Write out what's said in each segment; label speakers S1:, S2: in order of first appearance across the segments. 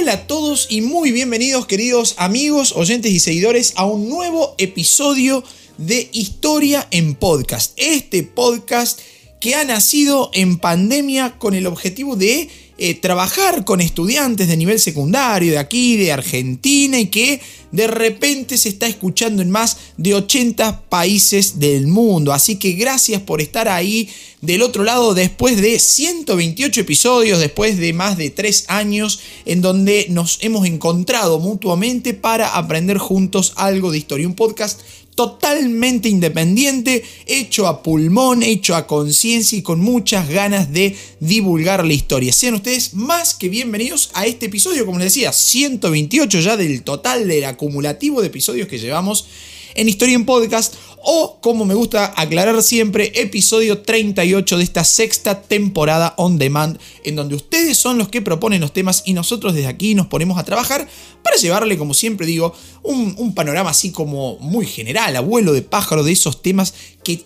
S1: Hola a todos y muy bienvenidos queridos amigos, oyentes y seguidores a un nuevo episodio de Historia en Podcast. Este podcast que ha nacido en pandemia con el objetivo de eh, trabajar con estudiantes de nivel secundario de aquí, de Argentina, y que de repente se está escuchando en más de 80 países del mundo. Así que gracias por estar ahí del otro lado después de 128 episodios, después de más de 3 años en donde nos hemos encontrado mutuamente para aprender juntos algo de historia. Un podcast totalmente independiente, hecho a pulmón, hecho a conciencia y con muchas ganas de divulgar la historia. Sean ustedes más que bienvenidos a este episodio, como les decía, 128 ya del total del acumulativo de episodios que llevamos en Historia en Podcast o, como me gusta aclarar siempre, episodio 38 de esta sexta temporada on demand, en donde ustedes son los que proponen los temas y nosotros desde aquí nos ponemos a trabajar para llevarle, como siempre digo, un, un panorama así como muy general, abuelo de pájaro de esos temas que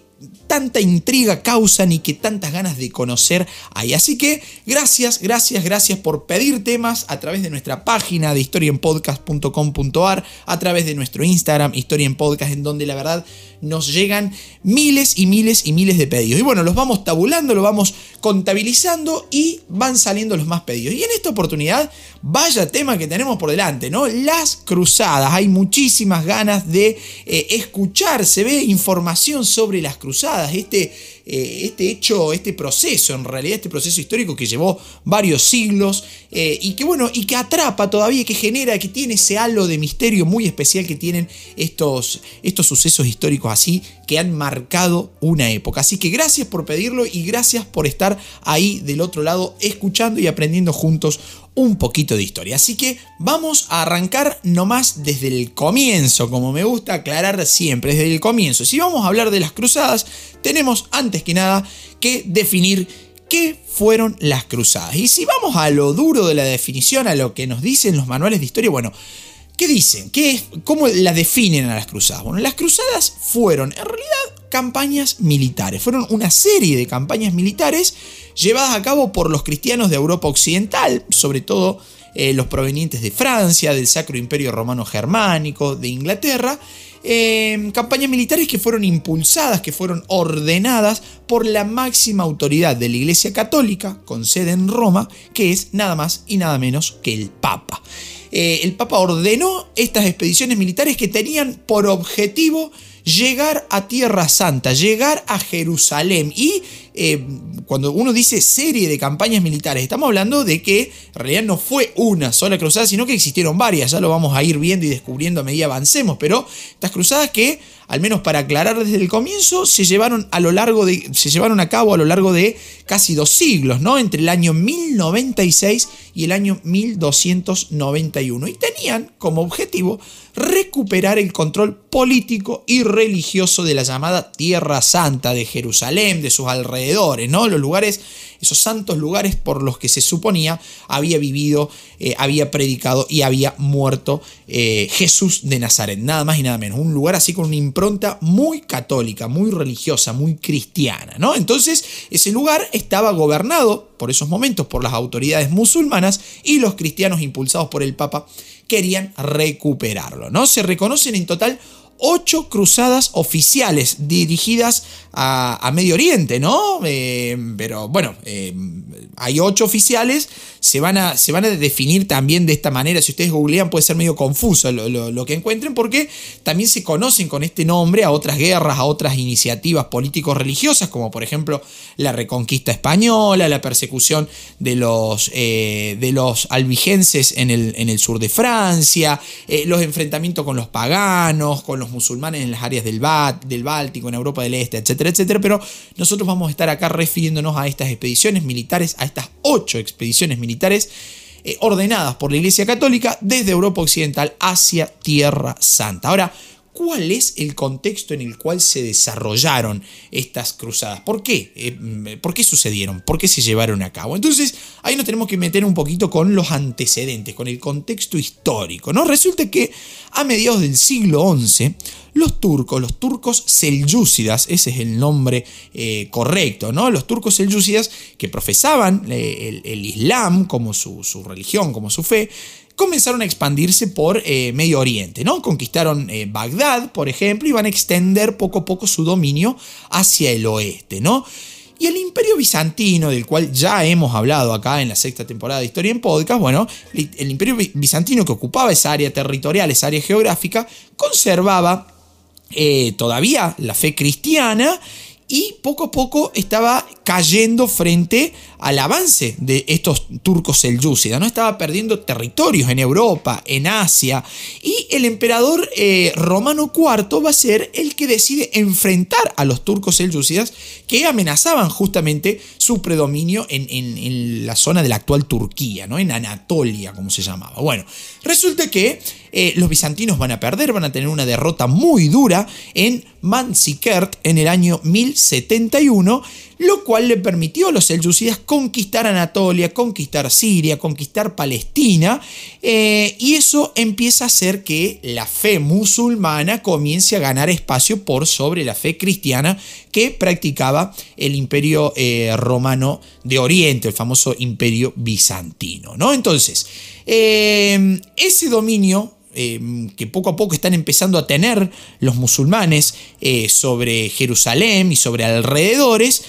S1: tanta intriga causan y que tantas ganas de conocer hay. Así que gracias, gracias, gracias por pedir temas a través de nuestra página de historienpodcast.com.ar, a través de nuestro Instagram, Historia en Podcast, en donde la verdad nos llegan miles y miles y miles de pedidos. Y bueno, los vamos tabulando, los vamos contabilizando y van saliendo los más pedidos. Y en esta oportunidad, vaya tema que tenemos por delante, ¿no? Las cruzadas. Hay muchísimas ganas de eh, escuchar, se ve información sobre las cruzadas. Este eh, este hecho, este proceso, en realidad este proceso histórico que llevó varios siglos eh, y que bueno, y que atrapa todavía, que genera, que tiene ese halo de misterio muy especial que tienen estos, estos sucesos históricos así que han marcado una época. Así que gracias por pedirlo y gracias por estar ahí del otro lado escuchando y aprendiendo juntos un poquito de historia. Así que vamos a arrancar nomás desde el comienzo, como me gusta aclarar siempre, desde el comienzo. Si vamos a hablar de las cruzadas, tenemos antes que nada que definir qué fueron las cruzadas. Y si vamos a lo duro de la definición, a lo que nos dicen los manuales de historia, bueno, ¿qué dicen? ¿Qué, ¿Cómo la definen a las cruzadas? Bueno, las cruzadas fueron en realidad campañas militares, fueron una serie de campañas militares llevadas a cabo por los cristianos de Europa Occidental, sobre todo eh, los provenientes de Francia, del Sacro Imperio Romano Germánico, de Inglaterra, eh, campañas militares que fueron impulsadas, que fueron ordenadas por la máxima autoridad de la Iglesia Católica, con sede en Roma, que es nada más y nada menos que el Papa. Eh, el Papa ordenó estas expediciones militares que tenían por objetivo llegar a Tierra Santa, llegar a Jerusalén. Y eh, cuando uno dice serie de campañas militares, estamos hablando de que en realidad no fue una sola cruzada, sino que existieron varias, ya lo vamos a ir viendo y descubriendo a medida avancemos, pero estas cruzadas que, al menos para aclarar desde el comienzo, se llevaron a lo largo de, se llevaron a cabo a lo largo de casi dos siglos, ¿no? Entre el año 1096 y el año 1291, y tenían como objetivo recuperar el control político y religioso de la llamada Tierra Santa de Jerusalén, de sus alrededores, ¿no? Los lugares, esos santos lugares por los que se suponía había vivido, eh, había predicado y había muerto eh, Jesús de Nazaret, nada más y nada menos. Un lugar así con una impronta muy católica, muy religiosa, muy cristiana, ¿no? Entonces, ese lugar estaba gobernado por esos momentos por las autoridades musulmanas y los cristianos impulsados por el Papa querían recuperarlo. ¿no? Se reconocen en total ocho cruzadas oficiales dirigidas a, Medio Oriente, ¿no? Eh, pero bueno, eh, hay ocho oficiales, se van, a, se van a definir también de esta manera. Si ustedes googlean puede ser medio confuso lo, que encuentren porque también se conocen con este nombre a otras guerras, a otras iniciativas políticos-religiosas, como por ejemplo la reconquista española, la persecución de los, eh, de los albigenses en el, en el sur de Francia, los enfrentamientos con los paganos, con los musulmanes en las áreas del, Báltico, en Europa del Este, etcétera, etcétera. Pero nosotros vamos a estar acá refiriéndonos a estas expediciones militares, a estas ocho expediciones militares eh, ordenadas por la Iglesia Católica desde Europa Occidental hacia Tierra Santa. Ahora, cuál es el contexto en el cual se desarrollaron estas cruzadas. ¿Por qué? Eh, mm, ¿Por qué sucedieron? ¿Por qué se llevaron a cabo? Entonces, ahí nos tenemos que meter un poquito con los antecedentes, con el contexto histórico. ¿no? Resulta que a mediados del siglo XI, los turcos, los turcos selyúcidas, ese es el nombre eh, correcto, ¿no? Los turcos selyúcidas que profesaban eh, el, Islam como su, religión, como su fe, comenzaron a expandirse por eh, Medio Oriente, ¿no? Conquistaron eh, Bagdad, por ejemplo, y van a extender poco a poco su dominio hacia el oeste, ¿no? Y el imperio bizantino, del cual ya hemos hablado acá en la sexta temporada de Historia en Podcast, bueno, el imperio bizantino que ocupaba esa área territorial, esa área geográfica, conservaba eh, todavía la fe cristiana y poco a poco estaba cayendo frente al avance de estos turcos selyúcidas, ¿no? Estaba perdiendo territorios en Europa, en Asia, y el emperador eh, romano IV va a ser el que decide enfrentar a los turcos selyúcidas que amenazaban justamente su predominio en, la zona de la actual Turquía, ¿no? En Anatolia, como se llamaba. Bueno, resulta que eh, los bizantinos van a perder, van a tener una derrota muy dura en Manzikert en el año 1071 lo cual le permitió a los selyúcidas conquistar Anatolia, conquistar Siria, conquistar Palestina, eh, y eso empieza a hacer que la fe musulmana comience a ganar espacio por sobre la fe cristiana que practicaba el imperio eh, romano de Oriente, el famoso imperio bizantino. ¿no? Entonces, ese dominio que poco a poco están empezando a tener los musulmanes sobre Jerusalén y sobre alrededores,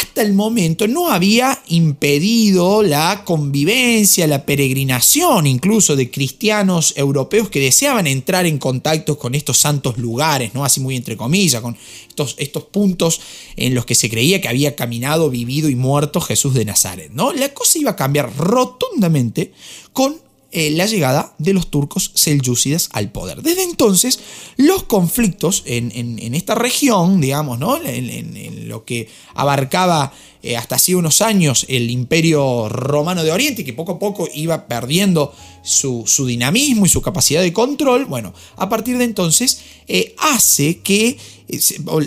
S1: hasta el momento no había impedido la convivencia, la peregrinación incluso de cristianos europeos que deseaban entrar en contacto con estos santos lugares, ¿no? Así muy entre comillas, con estos, estos puntos en los que se creía que había caminado, vivido y muerto Jesús de Nazaret, ¿no? La cosa iba a cambiar rotundamente con eh, la llegada de los turcos selyúcidas al poder. Desde entonces, los conflictos en, esta región, digamos, ¿no? en, lo que abarcaba eh, hasta hace unos años el imperio romano de Oriente, que poco a poco iba perdiendo su, dinamismo y su capacidad de control, bueno, a partir de entonces eh, hace que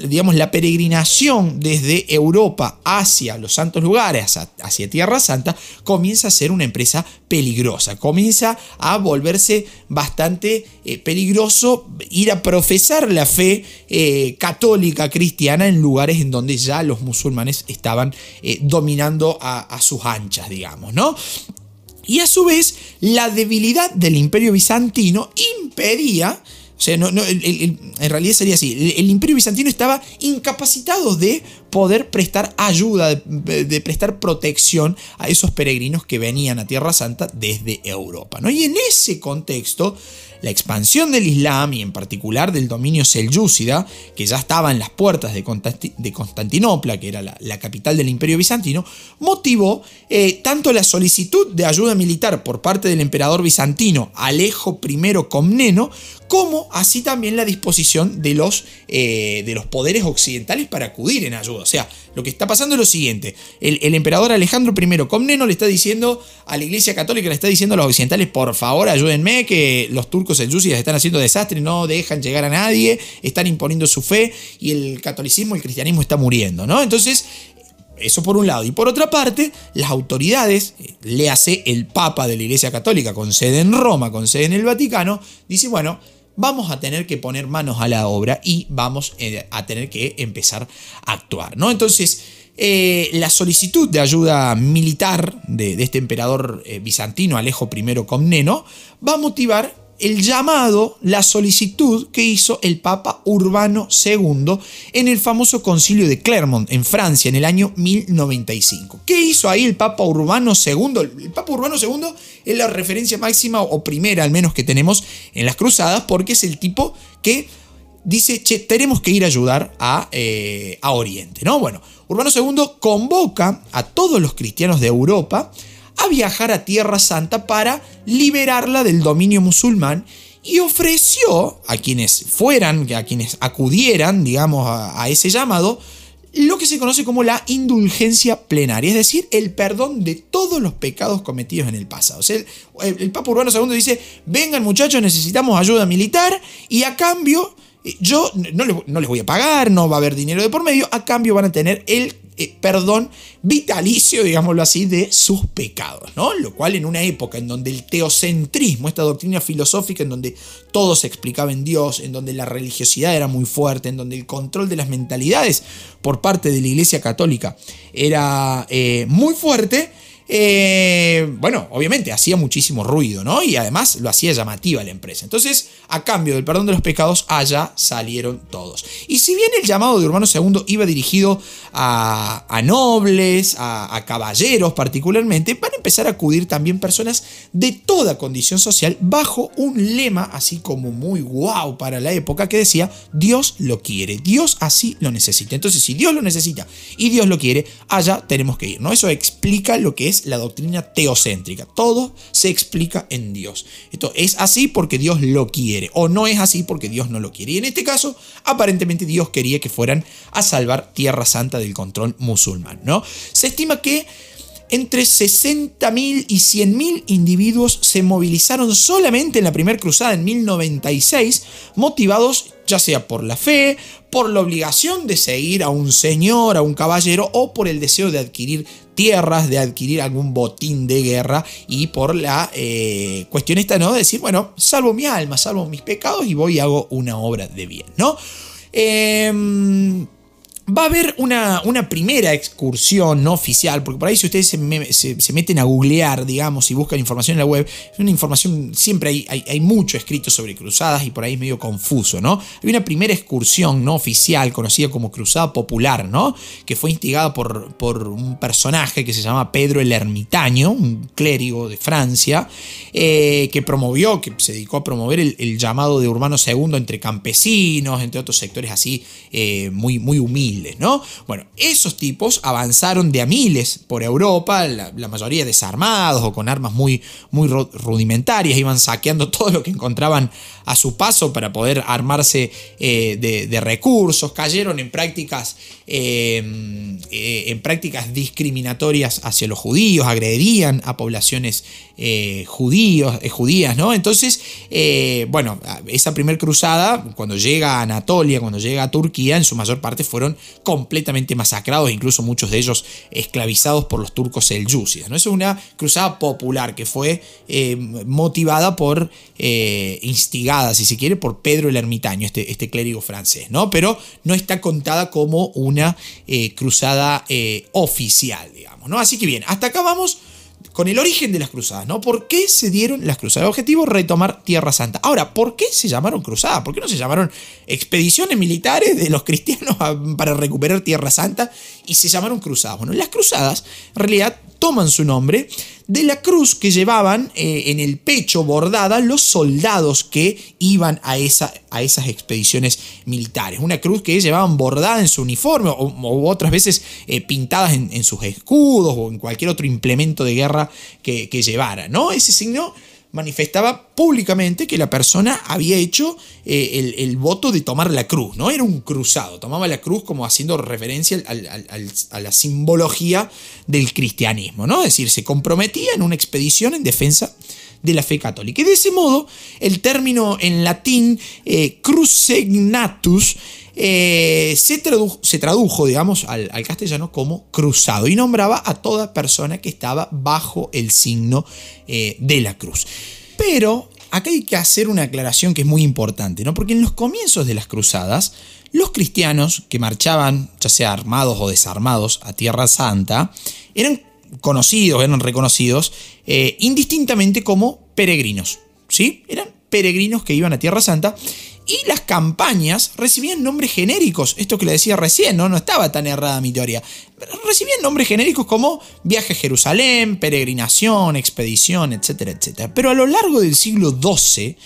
S1: digamos, la peregrinación desde Europa hacia los santos lugares, hacia Tierra Santa, comienza a ser una empresa peligrosa, comienza a volverse bastante eh, peligroso ir a profesar la fe eh, católica cristiana en lugares en donde ya los musulmanes estaban eh, dominando a, sus anchas, digamos, ¿no? Y a su vez, la debilidad del imperio bizantino impedía o sea, en realidad sería así. El, imperio bizantino estaba incapacitado de poder prestar ayuda, de, prestar protección a esos peregrinos que venían a Tierra Santa desde Europa. ¿no? Y en ese contexto, la expansión del Islam y en particular del dominio selyúcida, que ya estaba en las puertas de, Constantinopla, que era la, capital del imperio bizantino, motivó eh, tanto la solicitud de ayuda militar por parte del emperador bizantino Alejo I Comneno, como así también la disposición de los, eh, de los poderes occidentales para acudir en ayuda. O sea, lo que está pasando es lo siguiente, el, emperador Alejandro I Comneno le está diciendo a la Iglesia Católica, le está diciendo a los occidentales, por favor ayúdenme, que los turcos selyúcidas están haciendo desastre, no dejan llegar a nadie, están imponiendo su fe y el catolicismo, el cristianismo está muriendo, ¿no? Entonces, eso por un lado. Y por otra parte, las autoridades, le hace el Papa de la Iglesia Católica con sede en Roma, con sede en el Vaticano, dice, bueno, vamos a tener que poner manos a la obra y vamos eh, a tener que empezar a actuar, ¿no? Entonces, eh, la solicitud de ayuda militar de, este emperador eh, bizantino, Alejo I Comneno, va a motivar el llamado, la solicitud que hizo el Papa Urbano II en el famoso concilio de Clermont, en Francia, en el año 1095. ¿Qué hizo ahí el Papa Urbano II? El Papa Urbano II es la referencia máxima o primera al menos que tenemos en las cruzadas porque es el tipo que dice, che, tenemos que ir a ayudar a, eh, a Oriente, ¿no? Bueno, Urbano II convoca a todos los cristianos de Europa a viajar a Tierra Santa para liberarla del dominio musulmán y ofreció a quienes fueran, a quienes acudieran, digamos, a, ese llamado, lo que se conoce como la indulgencia plenaria, es decir, el perdón de todos los pecados cometidos en el pasado. O sea, el, Papa Urbano II dice, vengan muchachos, necesitamos ayuda militar y a cambio, yo no les voy a pagar, no va a haber dinero de por medio, a cambio van a tener el eh, perdón vitalicio, digámoslo así, de sus pecados, ¿no? Lo cual en una época en donde el teocentrismo, esta doctrina filosófica en donde todo se explicaba en Dios, en donde la religiosidad era muy fuerte, en donde el control de las mentalidades por parte de la Iglesia Católica era eh, muy fuerte, eh, bueno, obviamente hacía muchísimo ruido, ¿no? Y además lo hacía llamativa la empresa. Entonces, a cambio del perdón de los pecados, allá salieron todos. Y si bien el llamado de Urbano II iba dirigido a, nobles, a, caballeros particularmente, van a empezar a acudir también personas de toda condición social bajo un lema así como muy guau para la época que decía, Dios lo quiere, Dios así lo necesita. Entonces, si Dios lo necesita y Dios lo quiere, allá tenemos que ir, ¿no? Eso explica lo que es la doctrina teocéntrica. Todo se explica en Dios. Esto es así porque Dios lo quiere o no es así porque Dios no lo quiere. Y en este caso, aparentemente Dios quería que fueran a salvar Tierra Santa del control musulmán, ¿no? Se estima que entre 60.000 y 100.000 individuos se movilizaron solamente en la primera cruzada en 1096, motivados ya sea por la fe, por la obligación de seguir a un señor, a un caballero, o por el deseo de adquirir tierras, de adquirir algún botín de guerra, y por la eh, cuestión esta, ¿no? De decir, bueno, salvo mi alma, salvo mis pecados y voy y hago una obra de bien, ¿no? Eh, Va a haber una, una, primera excursión no oficial, porque por ahí si ustedes se, meten a googlear, digamos, y buscan información en la web, es una información, siempre hay, hay, mucho escrito sobre cruzadas y por ahí es medio confuso, ¿no? Hay una primera excursión no oficial, conocida como Cruzada Popular, ¿no? Que fue instigada por, por un personaje que se llama Pedro el Ermitaño, un clérigo de Francia, eh, que promovió, que se dedicó a promover el, llamado de Urbano II entre campesinos, entre otros sectores así eh, muy, muy humildes ¿no? Bueno, esos tipos avanzaron de a miles por Europa, la, mayoría desarmados o con armas muy, muy rudimentarias, iban saqueando todo lo que encontraban a su paso para poder armarse eh, de, recursos, cayeron en prácticas, em, eh, en prácticas discriminatorias hacia los judíos, agredían a poblaciones eh, judíos, judías, ¿no? Entonces, bueno, esa primera cruzada, cuando llega a Anatolia, cuando llega a Turquía, en su mayor parte fueron completamente masacrados, incluso muchos de ellos esclavizados por los turcos selyúcidas, ¿no? Es una cruzada popular que fue motivada por instigar si se quiere, por Pedro el Ermitaño, este, este clérigo francés, ¿no? Pero no está contada como una eh, cruzada eh, oficial, digamos, ¿no? Así que bien, hasta acá vamos con el origen de las cruzadas, ¿no? ¿Por qué se dieron las cruzadas? El objetivo retomar Tierra Santa. Ahora, ¿por qué se llamaron cruzadas? ¿Por qué no se llamaron expediciones militares de los cristianos para recuperar Tierra Santa y se llamaron cruzadas? Bueno, las cruzadas en realidad toman su nombre de la cruz que llevaban eh, en el pecho bordada los soldados que iban a, esa, a esas expediciones militares. Una cruz que llevaban bordada en su uniforme o, otras veces eh, pintadas en, sus escudos o en cualquier otro implemento de guerra que, que llevara. ¿no? Ese signo manifestaba públicamente que la persona había hecho eh, el, voto de tomar la cruz, ¿no? Era un cruzado, tomaba la cruz como haciendo referencia a la simbología del cristianismo, ¿no? Es decir, se comprometía en una expedición en defensa de la fe católica. Y de ese modo, el término en latín eh, crucegnatus eh, se, tradujo, digamos, al, castellano como cruzado y nombraba a toda persona que estaba bajo el signo eh, de la cruz. Pero acá hay que hacer una aclaración que es muy importante, ¿no? Porque en los comienzos de las cruzadas, los cristianos que marchaban, ya sea armados o desarmados, a Tierra Santa, eran conocidos, eran reconocidos eh, indistintamente como peregrinos. ¿Sí? Eran peregrinos que iban a Tierra Santa y las campañas recibían nombres genéricos. Esto que le decía recién, ¿no? No estaba tan errada mi teoría. Recibían nombres genéricos como viaje a Jerusalén, peregrinación, expedición, etcétera, etcétera. Pero a lo largo del siglo XII,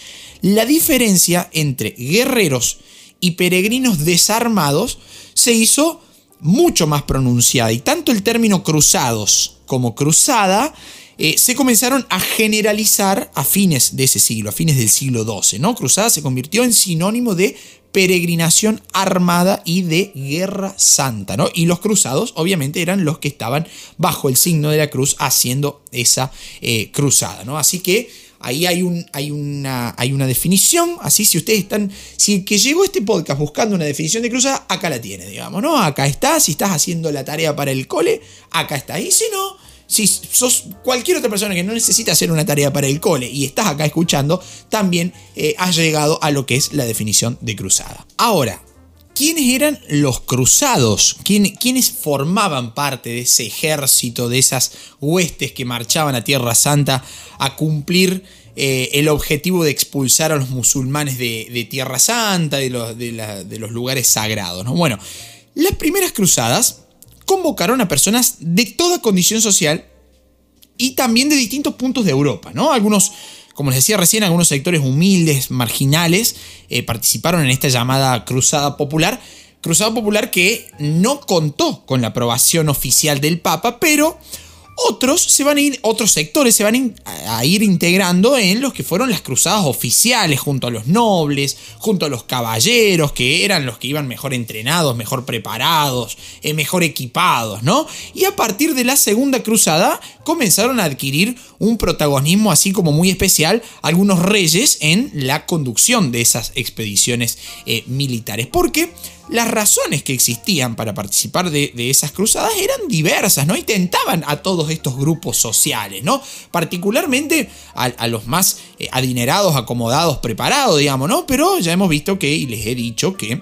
S1: la diferencia entre guerreros y peregrinos desarmados se hizo mucho más pronunciada. Y tanto el término cruzados como cruzada eh, se comenzaron a generalizar a fines de ese siglo, a fines del siglo XII. ¿no? Cruzada se convirtió en sinónimo de peregrinación armada y de guerra santa, ¿no? Y los cruzados, obviamente, eran los que estaban bajo el signo de la cruz haciendo esa eh, cruzada, ¿no? Así que ahí hay, un, hay, una, hay una definición, así si ustedes están, si el que llegó este podcast buscando una definición de cruzada, acá la tiene, digamos, ¿no? Acá está, si estás haciendo la tarea para el cole, acá está, y si no, si sos cualquier otra persona que no necesita hacer una tarea para el cole y estás acá escuchando, también eh, has llegado a lo que es la definición de cruzada. Ahora, quiénes eran los cruzados, quiénes formaban parte de ese ejército, de esas huestes que marchaban a Tierra Santa a cumplir eh, el objetivo de expulsar a los musulmanes de, Tierra Santa, de los, de, los lugares sagrados. ¿no? Bueno, las primeras cruzadas convocaron a personas de toda condición social y también de distintos puntos de Europa, ¿no? Algunos, como les decía recién, algunos sectores humildes, marginales, eh, participaron en esta llamada Cruzada Popular. Cruzada Popular que no contó con la aprobación oficial del Papa, pero otros se van a ir, otros sectores se van a ir integrando en los que fueron las cruzadas oficiales, junto a los nobles, junto a los caballeros, que eran los que iban mejor entrenados, mejor preparados, eh, mejor equipados, ¿no? Y a partir de la segunda cruzada comenzaron a adquirir un protagonismo así como muy especial algunos reyes en la conducción de esas expediciones eh, militares. Porque las razones que existían para participar de, esas cruzadas eran diversas, ¿no? Y tentaban a todos estos grupos sociales, ¿no? Particularmente a, los más eh, adinerados, acomodados, preparados, digamos, ¿no? Pero ya hemos visto que, y les he dicho que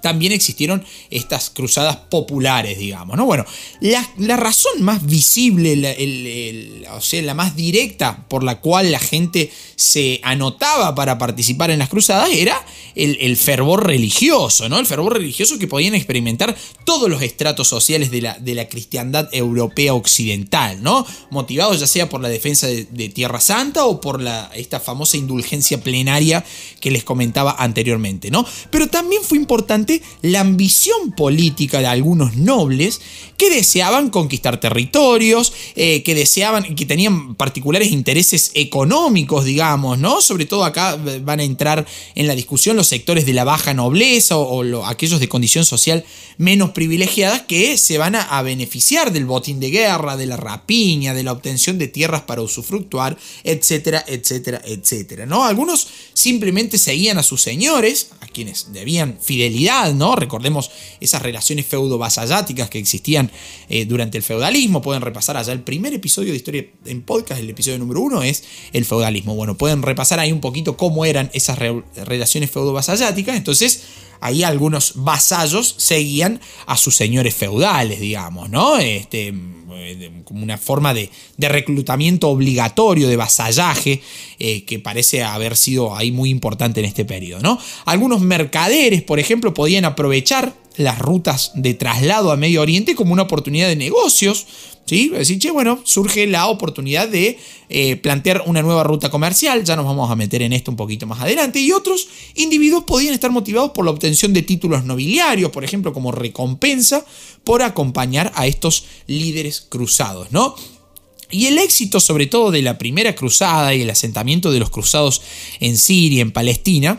S1: también existieron estas cruzadas populares, digamos, ¿no? Bueno, la, razón más visible, o sea, la más directa por la cual la gente se anotaba para participar en las cruzadas era el, fervor religioso, ¿no? El fervor religioso que podían experimentar todos los estratos sociales de la, de la cristiandad europea occidental, ¿no? Motivados ya sea por la defensa de, Tierra Santa o por la, esta famosa indulgencia plenaria que les comentaba anteriormente, ¿no? Pero también fue importante la ambición política de algunos nobles que deseaban conquistar territorios, eh, que deseaban, que tenían particulares intereses económicos, digamos, ¿no? Sobre todo acá van a entrar en la discusión los sectores de la baja nobleza o, aquellos de condición social menos privilegiadas que se van a, beneficiar del botín de guerra, de la rapiña, de la obtención de tierras para usufructuar, etcétera, etcétera, etcétera, ¿no? Algunos simplemente seguían a sus señores, a quienes debían fidelidad ¿no? Recordemos esas relaciones feudo-vasalláticas que existían eh, durante el feudalismo. Pueden repasar allá el primer episodio de Historia en Podcast, el episodio número uno es el feudalismo. Bueno, pueden repasar ahí un poquito cómo eran esas relaciones feudo-vasalláticas. Entonces, ahí algunos vasallos seguían a sus señores feudales, digamos, ¿no? Este, eh, como una forma de, reclutamiento obligatorio, de vasallaje, eh, que parece haber sido ahí muy importante en este periodo, ¿no? Algunos mercaderes, por ejemplo, podían aprovechar las rutas de traslado a Medio Oriente como una oportunidad de negocios, ¿sí? Decir, bueno, surge la oportunidad de eh, plantear una nueva ruta comercial, ya nos vamos a meter en esto un poquito más adelante, y otros individuos podían estar motivados por la obtención de títulos nobiliarios, por ejemplo, como recompensa por acompañar a estos líderes cruzados, ¿no? Y el éxito sobre todo de la primera cruzada y el asentamiento de los cruzados en Siria, en Palestina,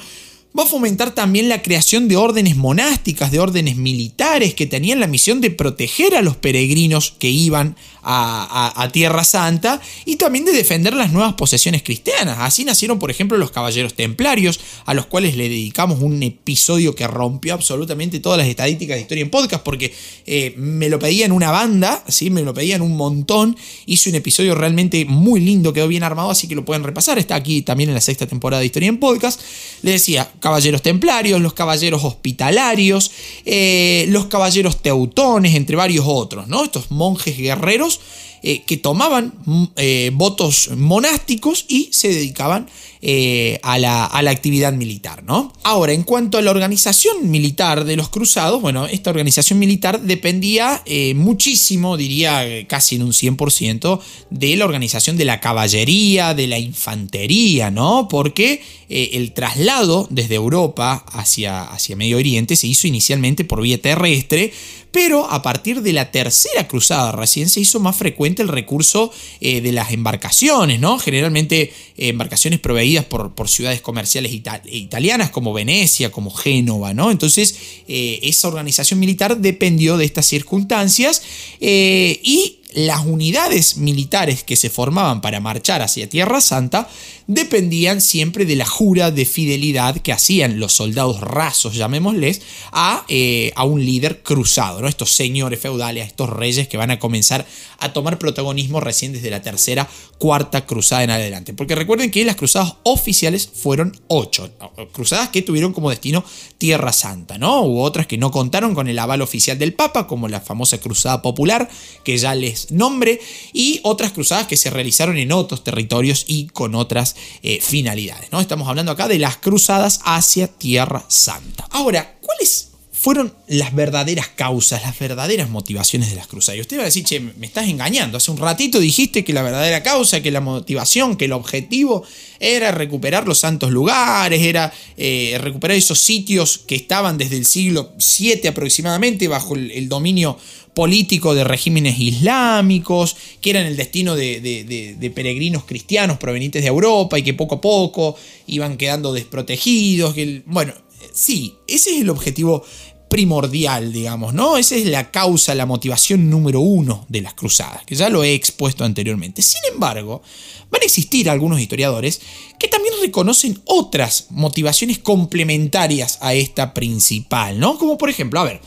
S1: va a fomentar también la creación de órdenes monásticas, de órdenes militares que tenían la misión de proteger a los peregrinos que iban a, Tierra Santa y también de defender las nuevas posesiones cristianas. Así nacieron, por ejemplo, los caballeros templarios, a los cuales le dedicamos un episodio que rompió absolutamente todas las estadísticas de historia en podcast, porque eh, me lo pedían una banda, ¿sí? me lo pedían un montón. Hice un episodio realmente muy lindo, quedó bien armado, así que lo pueden repasar. Está aquí también en la sexta temporada de historia en podcast. Le decía, caballeros templarios, los caballeros hospitalarios, eh, los caballeros teutones, entre varios otros, ¿no? Estos monjes guerreros eh, que tomaban mm, eh, votos monásticos y se dedicaban eh, a, la, actividad militar. ¿no? Ahora, en cuanto a la organización militar de los cruzados, bueno, esta organización militar dependía muchísimo, diría casi en un 100%, de la organización de la caballería, de la infantería, ¿no? Porque el traslado desde Europa hacia, hacia Medio Oriente se hizo inicialmente por vía terrestre, pero a partir de la tercera cruzada recién se hizo más frecuente el recurso eh, de las embarcaciones, ¿no? Generalmente eh, embarcaciones proveídas por, por ciudades comerciales italianas como Venecia, como Génova, ¿no? Entonces eh, esa organización militar dependió de estas circunstancias y las unidades militares que se formaban para marchar hacia Tierra Santa dependían siempre de la jura de fidelidad que hacían los soldados rasos, llamémosles, a, eh, a un líder cruzado, estos señores feudales, estos reyes que van a comenzar a tomar protagonismo recién desde la tercera, cuarta cruzada en adelante. Porque recuerden que las cruzadas oficiales fueron ocho, cruzadas que tuvieron como destino Tierra Santa, ¿no? Hubo otras que no contaron con el aval oficial del Papa, como la famosa Cruzada Popular, que ya les nombre, y otras cruzadas que se realizaron en otros territorios y con otras eh, finalidades, ¿no? Estamos hablando acá de las cruzadas hacia Tierra Santa. Ahora, ¿cuáles fueron las verdaderas causas, las verdaderas motivaciones de las cruzadas. Y usted va a decir, che, me estás engañando. Hace un ratito dijiste que la verdadera causa, que la motivación, que el objetivo era recuperar los santos lugares, era eh, recuperar esos sitios que estaban desde el siglo VII aproximadamente bajo el, dominio político de regímenes islámicos, que eran el destino de, peregrinos cristianos provenientes de Europa y que poco a poco iban quedando desprotegidos. bueno, sí, ese es el objetivo primordial, digamos, ¿no? Esa es la causa, la motivación número uno de las cruzadas, que ya lo he expuesto anteriormente. Sin embargo, van a existir algunos historiadores que también reconocen otras motivaciones complementarias a esta principal, ¿no? Como por ejemplo, a ver,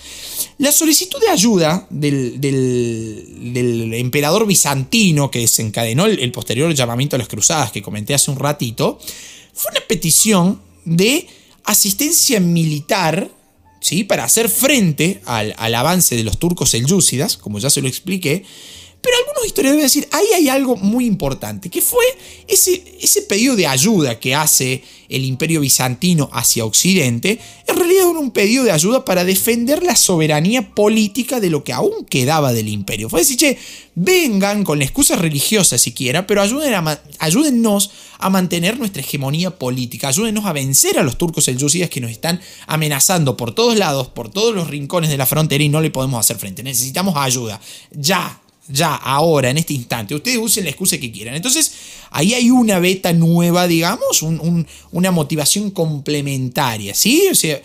S1: la solicitud de ayuda del, emperador bizantino que desencadenó el, el posterior llamamiento a las cruzadas que comenté hace un ratito, fue una petición de asistencia militar ¿sí? para hacer frente al, avance de los turcos selyúcidas, como ya se lo expliqué, pero algunos historiadores a decir, ahí hay algo muy importante, que fue ese, ese pedido de ayuda que hace el imperio bizantino hacia Occidente, en realidad era un pedido de ayuda para defender la soberanía política de lo que aún quedaba del imperio. Fue decir, che, vengan con la excusa religiosa siquiera, pero ayuden a, ayúdennos a mantener nuestra hegemonía política, ayúdennos a vencer a los turcos selyúcidas que nos están amenazando por todos lados, por todos los rincones de la frontera y no le podemos hacer frente. Necesitamos ayuda. Ya, ya, ahora, en este instante. Ustedes usen la excusa que quieran. Entonces, ahí hay una beta nueva, digamos, una motivación complementaria, ¿sí? O sea,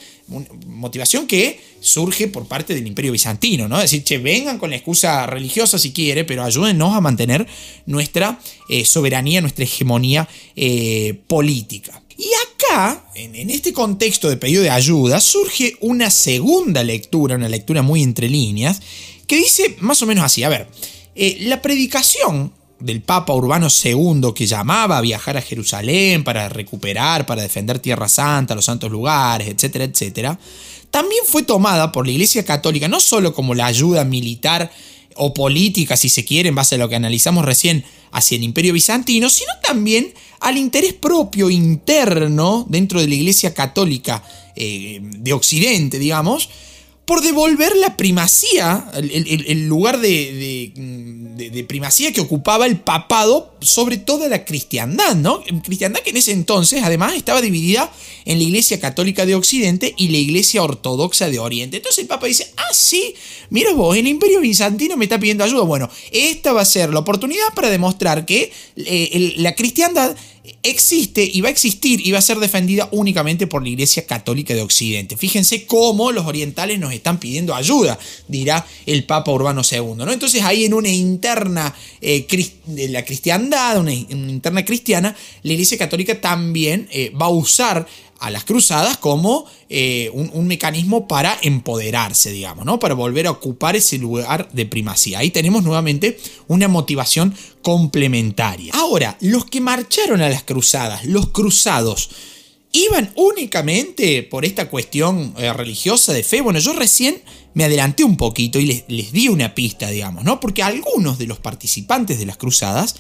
S1: motivación que surge por parte del imperio bizantino, ¿no? Es decir, che, vengan con la excusa religiosa si quiere, pero ayúdennos a mantener nuestra eh, soberanía, nuestra hegemonía eh, política. Y acá, en, este contexto de pedido de ayuda, surge una segunda lectura, una lectura muy entre líneas, que dice más o menos así, a ver, eh, la predicación del Papa Urbano II que llamaba a viajar a Jerusalén para recuperar, para defender Tierra Santa, los santos lugares, etcétera, etcétera, también fue tomada por la Iglesia Católica no solo como la ayuda militar o política, si se quiere, en base a lo que analizamos recién, hacia el Imperio Bizantino, sino también al interés propio interno dentro de la Iglesia Católica eh, de Occidente, digamos, por devolver la primacía, el, lugar de, primacía que ocupaba el papado sobre toda la cristiandad, ¿no? Cristiandad que en ese entonces además estaba dividida en la Iglesia Católica de Occidente y la Iglesia Ortodoxa de Oriente. Entonces el Papa dice, ah, sí, mira vos, el Imperio Bizantino me está pidiendo ayuda. Bueno, esta va a ser la oportunidad para demostrar que eh, la cristiandad existe y va a existir y va a ser defendida únicamente por la Iglesia Católica de Occidente. Fíjense cómo los orientales nos están pidiendo ayuda, dirá el Papa Urbano II. ¿no? Entonces ahí en una interna eh, de la cristiandad, una, interna cristiana, la Iglesia Católica también eh, va a usar a las cruzadas como eh, un, mecanismo para empoderarse, digamos, ¿no? Para volver a ocupar ese lugar de primacía. Ahí tenemos nuevamente una motivación complementaria. Ahora, los que marcharon a las cruzadas, los cruzados, ¿iban únicamente por esta cuestión eh, religiosa de fe? Bueno, yo recién me adelanté un poquito y les, di una pista, digamos, ¿no? Porque algunos de los participantes de las cruzadas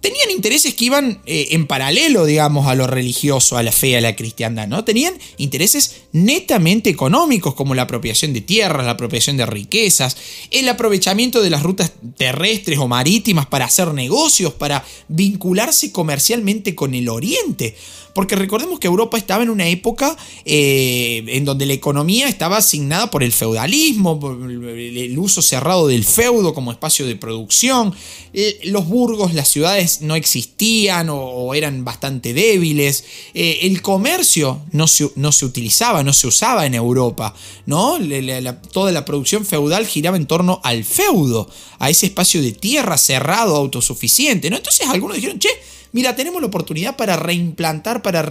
S1: tenían intereses que iban eh, en paralelo, digamos, a lo religioso, a la fe, a la cristiandad, ¿no? Tenían intereses netamente económicos, como la apropiación de tierras, la apropiación de riquezas, el aprovechamiento de las rutas terrestres o marítimas para hacer negocios, para vincularse comercialmente con el Oriente. Porque recordemos que Europa estaba en una época eh, en donde la economía estaba asignada por el feudalismo, por el uso cerrado del feudo como espacio de producción. Eh, los burgos, las ciudades no existían o, eran bastante débiles. Eh, el comercio no se, no se, utilizaba, no se usaba en Europa. ¿no? toda la producción feudal giraba en torno al feudo, a ese espacio de tierra cerrado, autosuficiente. ¿no? Entonces algunos dijeron, che, mira, tenemos la oportunidad para reimplantar, para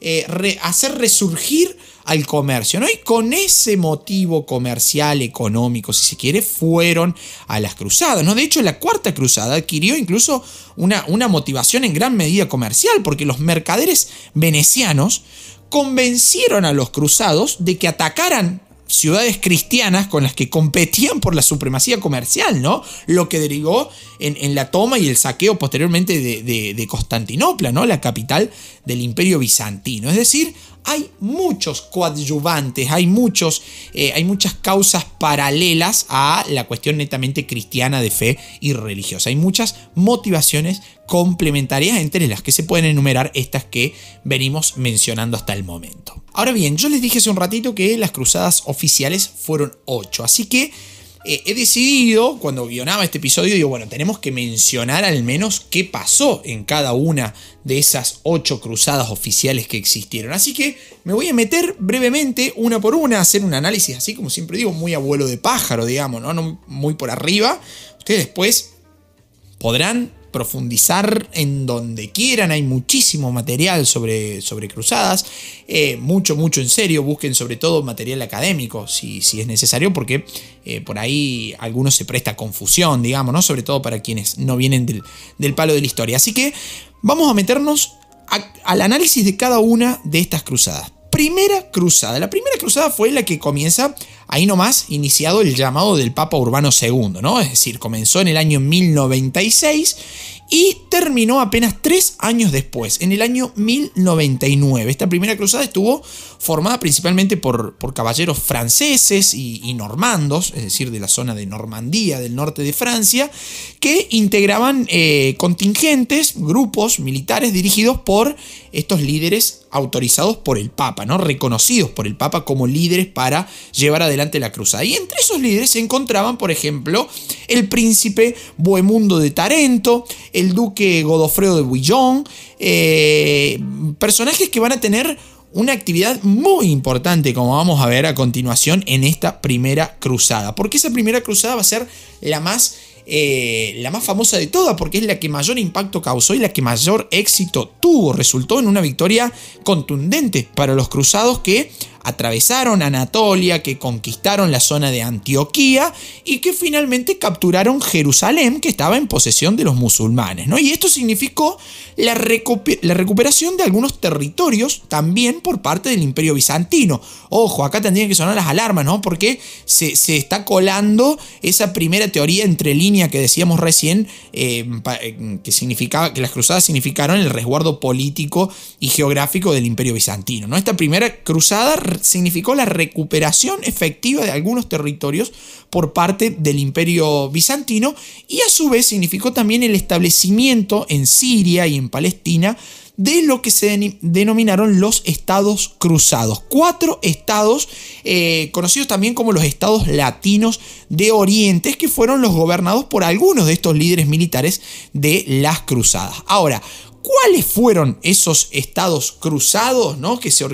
S1: eh, hacer resurgir al comercio, ¿no? Y con ese motivo comercial, económico, si se quiere, fueron a las cruzadas, ¿no? De hecho, la cuarta cruzada adquirió incluso una motivación en gran medida comercial, porque los mercaderes venecianos convencieron a los cruzados de que atacaran ciudades cristianas con las que competían por la supremacía comercial, ¿no? Lo que derivó en, la toma y el saqueo posteriormente de, Constantinopla, ¿no? La capital del imperio bizantino. Es decir, hay muchos coadyuvantes, hay, muchos, eh, hay muchas causas paralelas a la cuestión netamente cristiana de fe y religiosa. Hay muchas motivaciones complementarias entre las que se pueden enumerar estas que venimos mencionando hasta el momento. Ahora bien, yo les dije hace un ratito que las cruzadas oficiales fueron ocho, así que eh, he decidido, cuando guionaba este episodio, digo, bueno, tenemos que mencionar al menos qué pasó en cada una de esas ocho cruzadas oficiales que existieron. Así que me voy a meter brevemente, una por una, a hacer un análisis así, como siempre digo, muy abuelo de pájaro, digamos, ¿no? no muy por arriba. Ustedes después podrán profundizar en donde quieran, hay muchísimo material sobre, sobre cruzadas, eh, mucho, mucho en serio, busquen sobre todo material académico si, si es necesario, porque eh, por ahí algunos se presta confusión, digamos, ¿no? sobre todo para quienes no vienen del, palo de la historia. Así que vamos a meternos al análisis de cada una de estas cruzadas. Primera cruzada. La primera cruzada fue la que comienza ahí nomás iniciado el llamado del Papa Urbano II, ¿no? Es decir, comenzó en el año 1096 y terminó apenas tres años después, en el año 1099. Esta primera cruzada estuvo formada principalmente por, por caballeros franceses y, normandos, es decir, de la zona de Normandía, del norte de Francia, que integraban eh, contingentes, grupos militares dirigidos por estos líderes autorizados por el Papa, ¿no? reconocidos por el Papa como líderes para llevar adelante la cruzada. Y entre esos líderes se encontraban, por ejemplo, el príncipe Bohemundo de Tarento, el duque Godofredo de Bouillon, eh, personajes que van a tener una actividad muy importante, como vamos a ver a continuación en esta primera cruzada. Porque esa primera cruzada va a ser la más, eh, la más famosa de todas, porque es la que mayor impacto causó y la que mayor éxito tuvo. Resultó en una victoria contundente para los cruzados que atravesaron Anatolia, que conquistaron la zona de Antioquía y que finalmente capturaron Jerusalén, que estaba en posesión de los musulmanes. ¿no? Y esto significó la, recuperación de algunos territorios también por parte del imperio bizantino. Ojo, acá tendrían que sonar las alarmas, ¿no? Porque se, está colando esa primera teoría entre línea que decíamos recién, eh, eh, que significaba que las cruzadas significaron el resguardo político y geográfico del imperio bizantino. ¿no? Esta primera cruzada significó la recuperación efectiva de algunos territorios por parte del imperio bizantino y a su vez significó también el establecimiento en Siria y en Palestina de lo que se denominaron los estados cruzados. Cuatro estados eh, conocidos también como los estados latinos de Oriente, que fueron los gobernados por algunos de estos líderes militares de las cruzadas. Ahora, ¿Cuáles fueron esos estados cruzados ¿no? que se,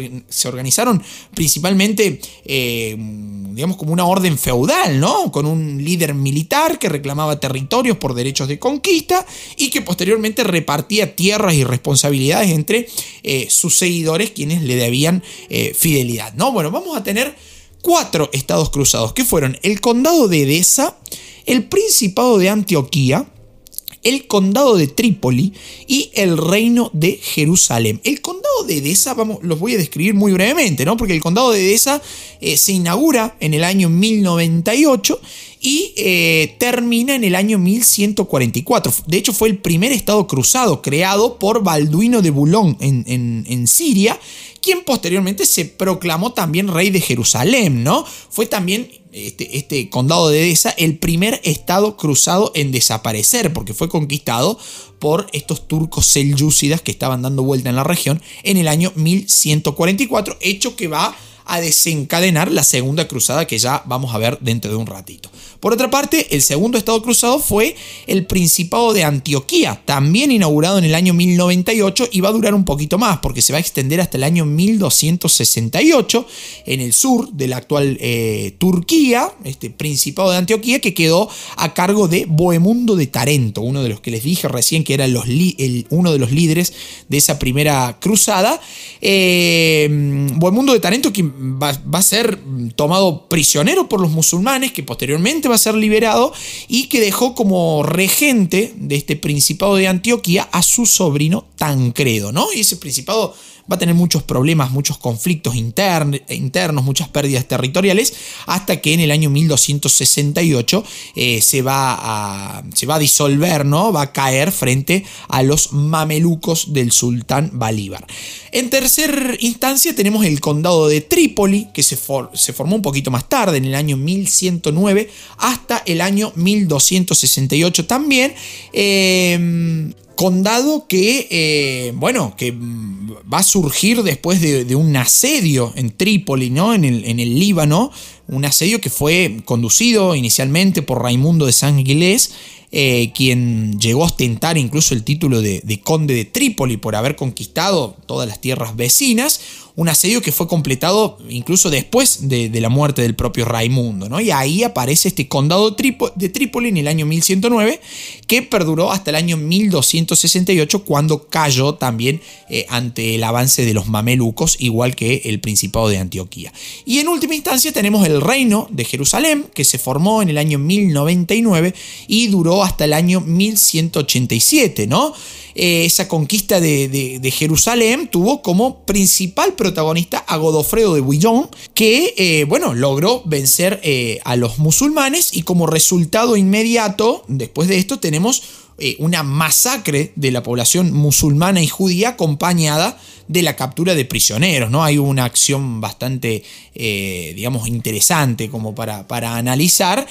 S1: organizaron principalmente, eh, digamos, como una orden feudal, ¿no? con un líder militar que reclamaba territorios por derechos de conquista y que posteriormente repartía tierras y responsabilidades entre eh, sus seguidores quienes le debían eh, fidelidad? ¿no? Bueno, vamos a tener cuatro estados cruzados que fueron el condado de Edesa, el principado de Antioquía, el condado de Trípoli y el reino de Jerusalén. El condado de Edesa, vamos, los voy a describir muy brevemente, ¿no? Porque el condado de Edesa eh, se inaugura en el año 1098 y eh, termina en el año 1144. De hecho, fue el primer estado cruzado creado por Balduino de Bulón en, en Siria, quien posteriormente se proclamó también rey de Jerusalén, ¿no? Fue también este, este, condado de Edesa el primer estado cruzado en desaparecer, porque fue conquistado por estos turcos selyúcidas que estaban dando vuelta en la región en el año 1144, hecho que va a desencadenar la segunda cruzada que ya vamos a ver dentro de un ratito. Por otra parte, el segundo estado cruzado fue el Principado de Antioquía, también inaugurado en el año 1098 y va a durar un poquito más porque se va a extender hasta el año 1268 en el sur de la actual eh, Turquía, este Principado de Antioquía que quedó a cargo de Bohemundo de Tarento, uno de los que les dije recién que era uno de los líderes de esa primera cruzada. Eh, Bohemundo de Tarento que va, va a ser tomado prisionero por los musulmanes, que posteriormente va a ser liberado y que dejó como regente de este principado de Antioquía a su sobrino Tancredo, ¿no? Y ese principado va a tener muchos problemas, muchos conflictos internos, muchas pérdidas territoriales, hasta que en el año 1268 eh, se, va a, se va a disolver, ¿no? va a caer frente a los mamelucos del sultán Balíbar. En tercer instancia tenemos el condado de Trípoli, que se, formó un poquito más tarde, en el año 1109, hasta el año 1268 también. Eh, condado que, eh, bueno, que va a surgir después de, un asedio en Trípoli, ¿no? En el, en el, Líbano, un asedio que fue conducido inicialmente por Raimundo de San Gilés, eh, quien llegó a ostentar incluso el título de, de conde de Trípoli por haber conquistado todas las tierras vecinas, un asedio que fue completado incluso después de, la muerte del propio Raimundo, ¿no? Y ahí aparece este condado de Trípoli en el año 1109, que perduró hasta el año 1268, cuando cayó también eh, ante el avance de los mamelucos, igual que el Principado de Antioquía. Y en última instancia tenemos el reino de Jerusalén, que se formó en el año 1099 y duró hasta el año 1187, ¿no? Eh, esa conquista de, Jerusalén tuvo como principal protagonista a Godofredo de Bouillon, que, eh, bueno, logró vencer eh, a los musulmanes y como resultado inmediato, después de esto, tenemos una masacre de la población musulmana y judía acompañada de la captura de prisioneros, ¿no? Hay una acción bastante, digamos, interesante como para, para analizar.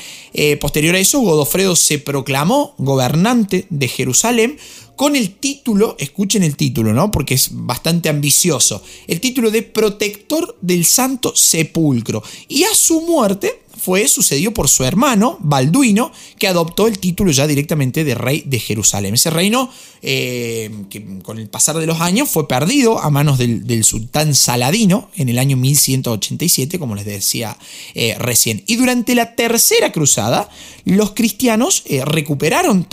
S1: posterior a eso, Godofredo se proclamó gobernante de Jerusalén con el título, escuchen el título, ¿no? Porque es bastante ambicioso, el título de Protector del Santo Sepulcro. Y a su muerte, fue sucedido por su hermano, Balduino, que adoptó el título ya directamente de rey de Jerusalén. Ese reino, eh, que con el pasar de los años fue perdido a manos del, sultán Saladino en el año 1187, como les decía eh, recién. Y durante la tercera cruzada, los cristianos eh, recuperaron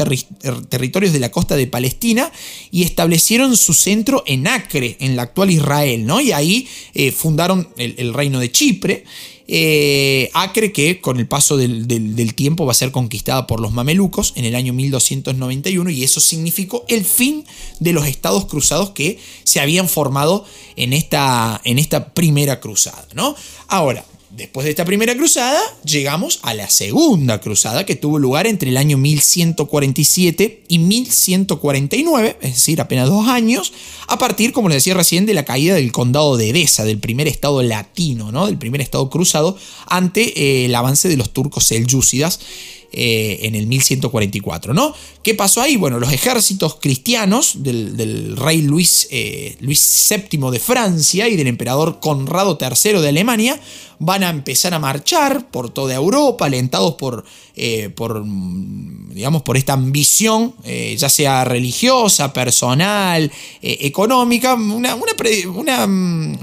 S1: territorios de la costa de Palestina y establecieron su centro en Acre, en la actual Israel, ¿no? Y ahí fundaron el reino de Chipre eh, Acre que con el paso del, tiempo va a ser conquistada por los mamelucos en el año 1291 y eso significó el fin de los estados cruzados que se habían formado en esta, en esta primera cruzada. ¿no? Ahora, Después de esta primera cruzada, llegamos a la segunda cruzada que tuvo lugar entre el año 1147 y 1149, es decir, apenas dos años, a partir, como les decía recién, de la caída del condado de Edesa, del primer estado latino, ¿no? del primer estado cruzado, ante eh, el avance de los turcos selyúcidas eh, en el 1144, ¿no? ¿Qué pasó ahí? Bueno, los ejércitos cristianos del, rey Luis, eh, Luis VII de Francia y del emperador Conrado III de Alemania van a empezar a marchar por toda Europa, alentados por, eh, por digamos, por esta ambición, ya sea religiosa, personal, económica, una, una,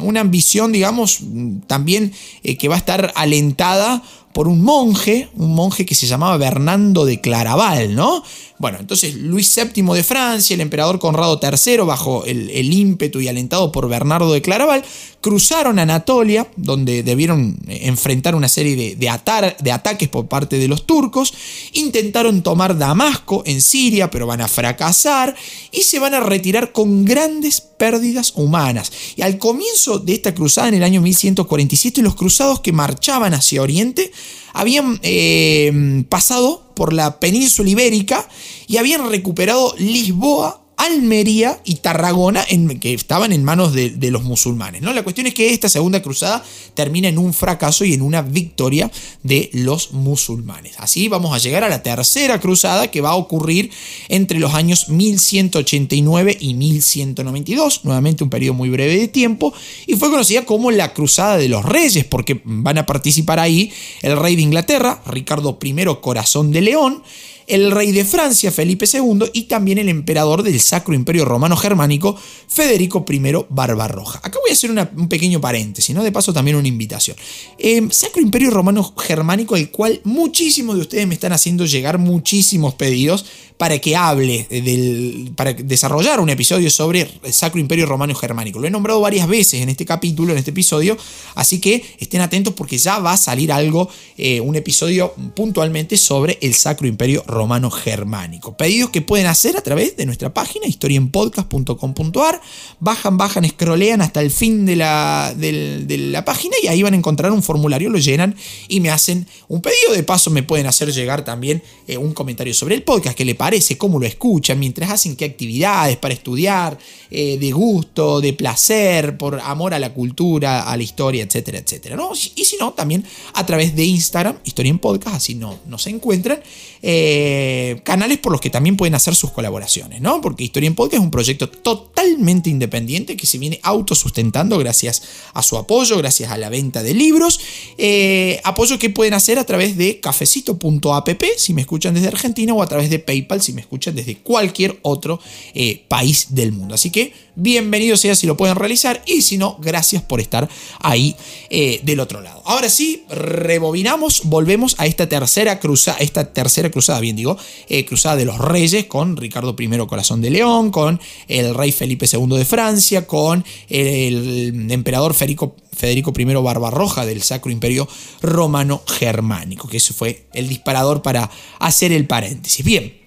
S1: una, ambición, digamos, también que va a estar alentada por un monje, un monje que se llamaba Bernardo de Claraval, ¿no? Bueno, entonces Luis VII de Francia, el emperador Conrado III, bajo el, ímpetu y alentado por Bernardo de Claraval, cruzaron Anatolia, donde debieron enfrentar una serie de, de ataques por parte de los turcos, intentaron tomar Damasco en Siria, pero van a fracasar y se van a retirar con grandes pérdidas humanas. Y al comienzo de esta cruzada, en el año 1147, los cruzados que marchaban hacia Oriente habían eh, pasado por la península ibérica y habían recuperado Lisboa Almería y Tarragona, en, que estaban en manos de, los musulmanes. ¿no? La cuestión es que esta segunda cruzada termina en un fracaso y en una victoria de los musulmanes. Así vamos a llegar a la tercera cruzada que va a ocurrir entre los años 1189 y 1192, nuevamente un periodo muy breve de tiempo, y fue conocida como la Cruzada de los Reyes, porque van a participar ahí el rey de Inglaterra, Ricardo I Corazón de León, el rey de Francia, Felipe II, y también el emperador del Sacro Imperio Romano Germánico, Federico I Barbarroja. Acá voy a hacer un pequeño paréntesis, ¿no? De paso también una invitación. Em, Sacro Imperio Romano Germánico, el cual muchísimos de ustedes me están haciendo llegar muchísimos pedidos para que hable del, para desarrollar un episodio sobre el Sacro Imperio Romano Germánico. Lo he nombrado varias veces en este capítulo, en este episodio, así que estén atentos porque ya va a salir algo, eh, un episodio puntualmente sobre el Sacro Imperio Romano Germánico. Pedidos que pueden hacer a través de nuestra página historienpodcast.com.ar, bajan, bajan, scrollean hasta el fin de la, de la página y ahí van a encontrar un formulario, lo llenan y me hacen un pedido. De paso me pueden hacer llegar también eh, un comentario sobre el podcast que le parece parece, cómo lo escuchan, mientras hacen qué actividades para estudiar, eh, de gusto, de placer, por amor a la cultura, a la historia, etcétera, etcétera. Y si no, también a través de Instagram, Historia en Podcast, así no, no se encuentran, eh, canales por los que también pueden hacer sus colaboraciones, ¿no? Porque Historia en Podcast es un proyecto totalmente independiente que se viene autosustentando gracias a su apoyo, gracias a la venta de libros, eh, apoyo que pueden hacer a través de cafecito.app, si me escuchan desde Argentina, o a través de PayPal si me escuchan desde cualquier otro eh, país del mundo. Así que bienvenido sea si lo pueden realizar y si no, gracias por estar ahí eh, del otro lado. Ahora sí, rebobinamos, volvemos a esta tercera cruzada, esta tercera cruzada, bien digo, eh, cruzada de los reyes con Ricardo I Corazón de León, con el rey Felipe II de Francia, con el, emperador Federico, Federico I Barbarroja del Sacro Imperio Romano Germánico, que ese fue el disparador para hacer el paréntesis. Bien,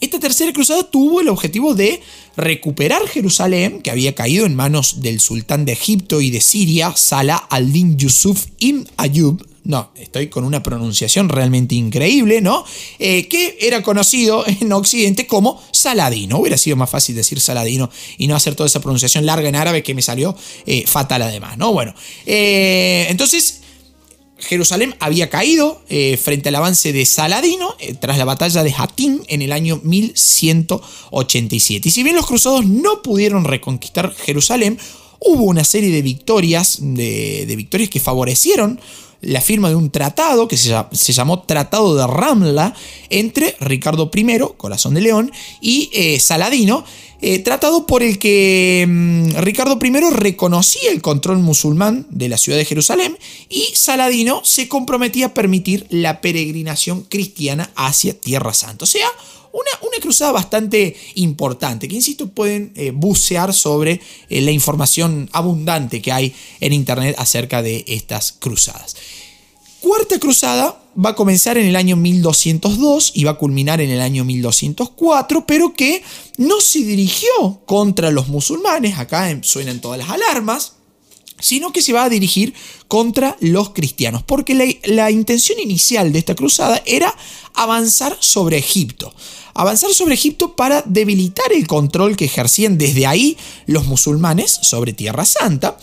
S1: esta tercera cruzada tuvo el objetivo de recuperar Jerusalén, que había caído en manos del sultán de Egipto y de Siria, Salah al-Din Yusuf ibn Ayub. No, estoy con una pronunciación realmente increíble, ¿no? Eh, que era conocido en Occidente como Saladino. Hubiera sido más fácil decir Saladino y no hacer toda esa pronunciación larga en árabe que me salió eh, fatal además, ¿no? Bueno, eh, entonces Jerusalén había caído eh, frente al avance de Saladino eh, tras la batalla de Hattin en el año 1187. Y si bien los cruzados no pudieron reconquistar Jerusalén, hubo una serie de victorias, de, victorias que favorecieron la firma de un tratado que se, llamó Tratado de Ramla entre Ricardo I, Corazón de León, y eh, Saladino, eh, tratado por el que mm, Ricardo I reconocía el control musulmán de la ciudad de Jerusalén y Saladino se comprometía a permitir la peregrinación cristiana hacia Tierra Santa. O sea, una, una, cruzada bastante importante, que insisto, pueden eh, bucear sobre eh, la información abundante que hay en Internet acerca de estas cruzadas. Cuarta cruzada va a comenzar en el año 1202 y va a culminar en el año 1204, pero que no se dirigió contra los musulmanes, acá suenan todas las alarmas, sino que se va a dirigir contra los cristianos, porque la, la intención inicial de esta cruzada era avanzar sobre Egipto avanzar sobre Egipto para debilitar el control que ejercían desde ahí los musulmanes sobre Tierra Santa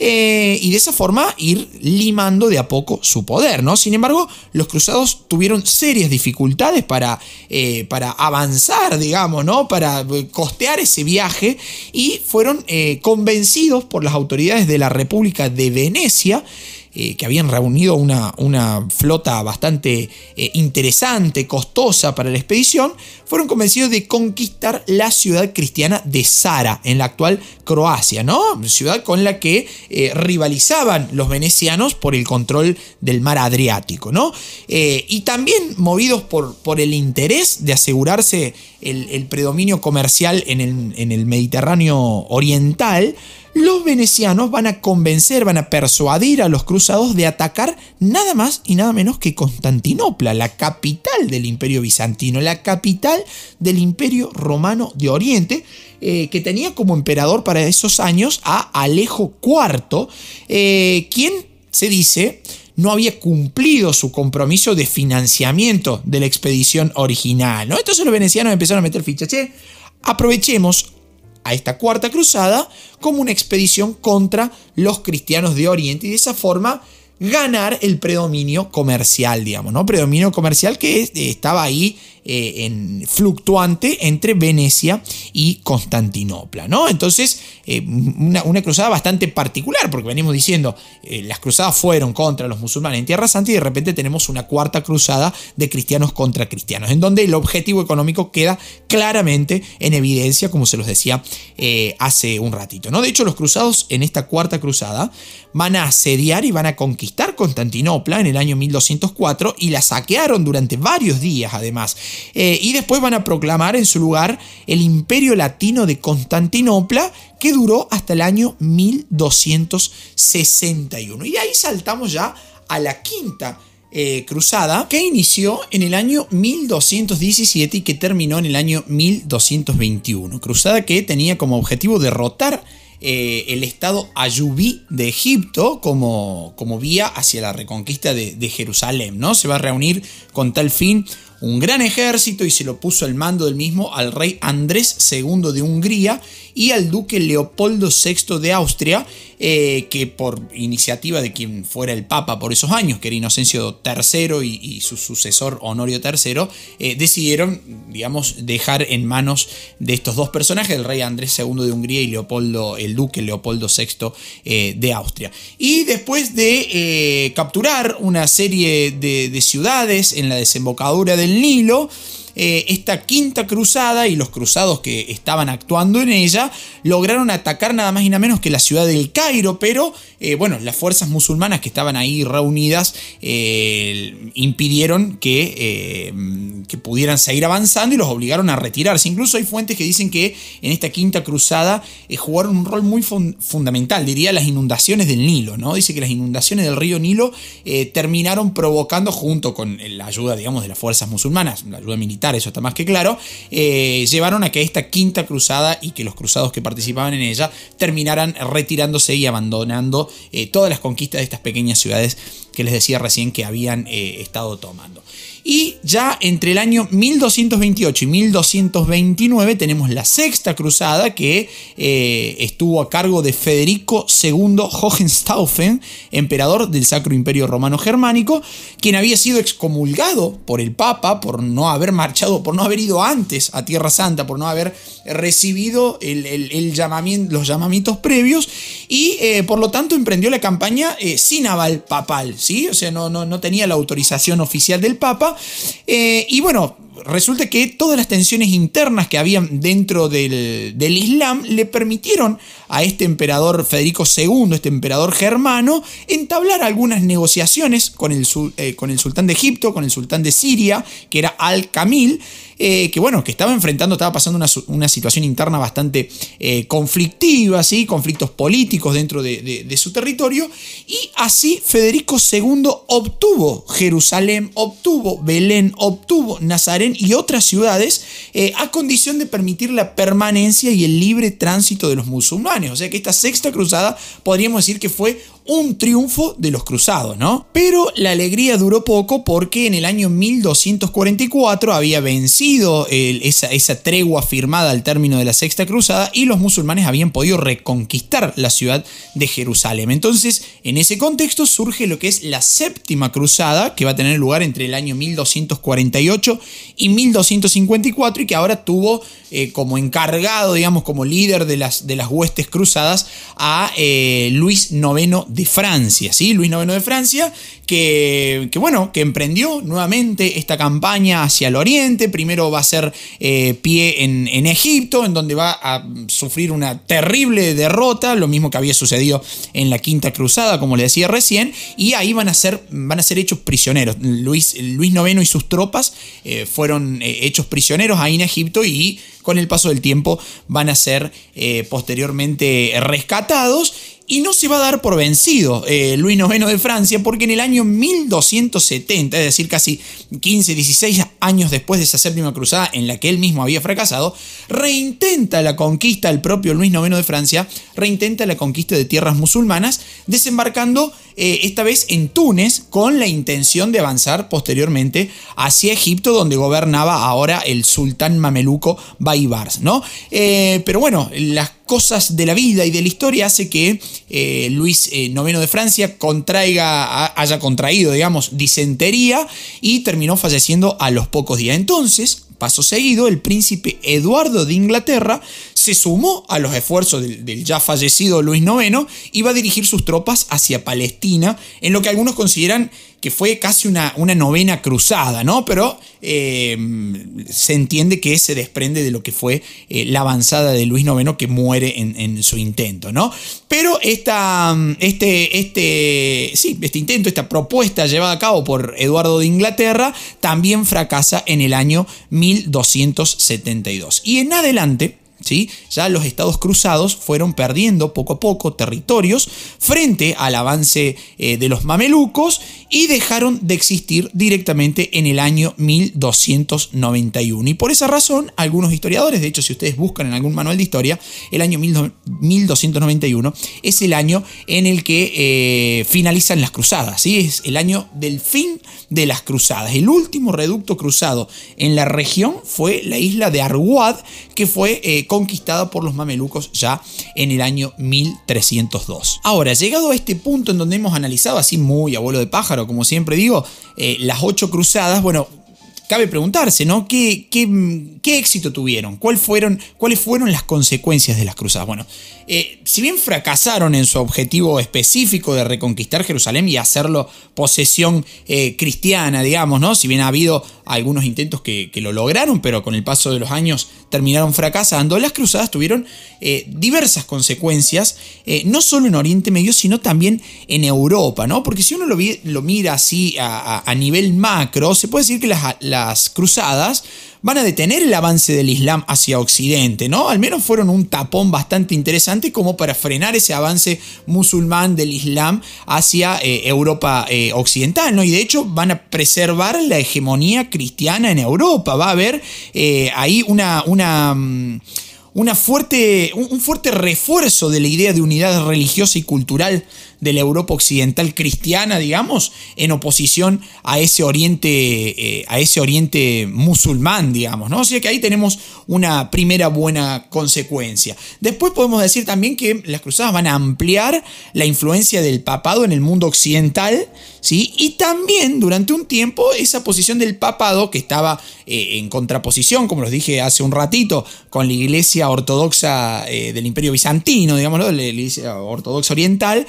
S1: eh, y de esa forma ir limando de a poco su poder. ¿no? Sin embargo, los cruzados tuvieron serias dificultades para, eh, para avanzar, digamos, ¿no? para eh, costear ese viaje y fueron convencidos por las autoridades de la República de Venecia eh, que habían reunido una, una flota bastante eh, interesante, costosa para la expedición, fueron convencidos de conquistar la ciudad cristiana de Zara, en la actual Croacia, ¿no? Ciudad con la que eh, rivalizaban los venecianos por el control del mar Adriático, ¿no? y también movidos por, por el interés de asegurarse el, predominio comercial en el, en el Mediterráneo oriental, los venecianos van a convencer, van a persuadir a los cruzados de atacar nada más y nada menos que Constantinopla, la capital del imperio bizantino, la capital del imperio romano de Oriente, eh, que tenía como emperador para esos años a Alejo IV, eh, quien se dice no había cumplido su compromiso de financiamiento de la expedición original. Entonces los venecianos empezaron a meter fichas. aprovechemos a esta cuarta cruzada como una expedición contra los cristianos de Oriente. Y de esa forma ganar el predominio comercial, digamos, ¿no? Predominio comercial que estaba ahí eh, en, fluctuante entre Venecia y Constantinopla, ¿no? Entonces, eh, una, cruzada bastante particular, porque venimos diciendo, eh, las cruzadas fueron contra los musulmanes en Tierra Santa y de repente tenemos una cuarta cruzada de cristianos contra cristianos, en donde el objetivo económico queda claramente en evidencia, como se los decía hace un ratito, ¿no? De hecho, los cruzados en esta cuarta cruzada van a asediar y van a conquistar Constantinopla en el año 1204 y la saquearon durante varios días, además. Eh, y después van a proclamar en su lugar el imperio latino de Constantinopla, que duró hasta el año 1261. Y ahí saltamos ya a la quinta eh, cruzada que inició en el año 1217 y que terminó en el año 1221. Cruzada que tenía como objetivo derrotar eh, el estado ayubí de Egipto como, como vía hacia la reconquista de, Jerusalén. ¿no? Se va a reunir con tal fin un gran ejército y se lo puso al mando del mismo al rey Andrés II de Hungría y al duque Leopoldo VI de Austria, eh, que por iniciativa de quien fuera el papa por esos años, que era Inocencio III y, su sucesor Honorio III, eh, decidieron, digamos, dejar en manos de estos dos personajes, el rey Andrés II de Hungría y Leopoldo, el duque Leopoldo VI eh, de Austria. Y después de capturar una serie de ciudades en la desembocadura del Nilo, eh, esta quinta cruzada y los cruzados que estaban actuando en ella lograron atacar nada más y nada menos que la ciudad del Cairo, pero eh, bueno, las fuerzas musulmanas que estaban ahí reunidas eh, impidieron que, que pudieran seguir avanzando y los obligaron a retirarse. Incluso hay fuentes que dicen que en esta quinta cruzada jugaron un rol muy fundamental, diría las inundaciones del Nilo, ¿no? Dice que las inundaciones del río Nilo terminaron provocando, junto con la ayuda, digamos, de las fuerzas musulmanas, la ayuda militar, eso está más que claro, eh, llevaron a que esta quinta cruzada y que los cruzados que participaban en ella terminaran retirándose y abandonando eh, todas las conquistas de estas pequeñas ciudades que les decía recién que habían eh, estado tomando. Y ya entre el año 1228 y 1229 tenemos la sexta cruzada que eh, estuvo a cargo de Federico II Hohenstaufen, emperador del Sacro Imperio Romano Germánico, quien había sido excomulgado por el Papa por no haber marchado, por no haber ido antes a Tierra Santa, por no haber recibido los llamamientos previos y eh, por lo tanto emprendió la campaña eh, sin aval papal, ¿sí? O sea, no, no, no tenía la autorización oficial del Papa eh, y bueno, resulta que todas las tensiones internas que habían dentro del, Islam le permitieron a este emperador Federico II, este emperador germano, entablar algunas negociaciones con el, eh, con el sultán de Egipto, con el sultán de Siria, que era Al-Kamil, eh, que bueno, que estaba enfrentando, estaba pasando una, situación interna bastante eh, conflictiva, ¿sí? conflictos políticos dentro de, su territorio, y así Federico II obtuvo Jerusalén, obtuvo Belén, obtuvo Nazaret y otras ciudades a condición de permitir la permanencia y el libre tránsito de los musulmanes. O sea que esta sexta cruzada podríamos decir que fue un triunfo de los cruzados, ¿no? Pero la alegría duró poco porque en el año 1244 había vencido esa, tregua firmada al término de la Sexta Cruzada y los musulmanes habían podido reconquistar la ciudad de Jerusalén. Entonces, en ese contexto surge lo que es la Séptima Cruzada, que va a tener lugar entre el año 1248 y 1254 y que ahora tuvo eh, como encargado, digamos, como líder de las, de las huestes cruzadas a eh, Luis IX de Francia, ¿sí? Luis IX de Francia, que, bueno, que emprendió nuevamente esta campaña hacia el oriente, primero va a ser eh, pie en, Egipto, en donde va a sufrir una terrible derrota, lo mismo que había sucedido en la Quinta Cruzada, como le decía recién, y ahí van a ser, van a ser hechos prisioneros. Luis, Luis IX y sus tropas fueron hechos prisioneros ahí en Egipto y con el paso del tiempo van a ser posteriormente rescatados Y no se va a dar por vencido eh, Luis IX de Francia porque en el año 1270, es decir, casi 15, 16 años después de esa séptima cruzada en la que él mismo había fracasado, reintenta la conquista, el propio Luis IX de Francia, reintenta la conquista de tierras musulmanas, desembarcando eh, esta vez en Túnez con la intención de avanzar posteriormente hacia Egipto, donde gobernaba ahora el sultán mameluco Baibars, ¿no? Eh, pero bueno, las cosas de la vida y de la historia hace que eh, Luis IX eh, de Francia contraiga, haya contraído, digamos, disentería y terminó falleciendo a los pocos días. Entonces, paso seguido, el príncipe Eduardo de Inglaterra se sumó a los esfuerzos del, ya fallecido Luis IX y va a dirigir sus tropas hacia Palestina, en lo que algunos consideran que fue casi una, una novena cruzada, ¿no? Pero eh, se entiende que se desprende de lo que fue eh, la avanzada de Luis IX que muere en, su intento, ¿no? Pero esta, este, este, sí, este intento, esta propuesta llevada a cabo por Eduardo de Inglaterra también fracasa en el año 1272. Y en adelante, ya los estados cruzados fueron perdiendo poco a poco territorios frente al avance eh, de los mamelucos y dejaron de existir directamente en el año 1291. Y por esa razón, algunos historiadores, de hecho si ustedes buscan en algún manual de historia, el año 1291 es el año en el que eh, finalizan las cruzadas, ¿sí? es el año del fin de las cruzadas. El último reducto cruzado en la región fue la isla de Arwad, que fue eh, conquistada por los mamelucos ya en el año 1302. Ahora, llegado a este punto en donde hemos analizado así muy abuelo de pájaro, como siempre digo, eh, las ocho cruzadas, bueno, cabe preguntarse, ¿no? ¿Qué, qué, éxito tuvieron? fueron, ¿Cuáles fueron las consecuencias de las cruzadas? Bueno, eh, si bien fracasaron en su objetivo específico de reconquistar Jerusalén y hacerlo posesión eh, cristiana, digamos, ¿no? Si bien ha habido algunos intentos que, lo lograron, pero con el paso de los años terminaron fracasando, las cruzadas tuvieron eh, diversas consecuencias, no solo en Oriente Medio, sino también en Europa, ¿no? Porque si uno lo, lo mira así a, nivel macro, se puede decir que las cruzadas van a detener el avance del Islam hacia Occidente, ¿no? Al menos fueron un tapón bastante interesante como para frenar ese avance musulmán del Islam hacia eh, Europa eh, Occidental, ¿no? Y de hecho van a preservar la hegemonía cristiana en Europa, va a haber eh, ahí una... una mm, fuerte, un fuerte refuerzo de la idea de unidad religiosa y cultural de la Europa occidental cristiana, digamos, en oposición a ese oriente, eh, a ese oriente musulmán, digamos, ¿no? O sea que ahí tenemos una primera buena consecuencia. Después podemos decir también que las cruzadas van a ampliar la influencia del papado en el mundo occidental, ¿sí? Y también durante un tiempo esa posición del papado que estaba eh, en contraposición, como los dije hace un ratito, con la iglesia ortodoxa eh, del imperio bizantino, digámoslo, la iglesia ortodoxa oriental,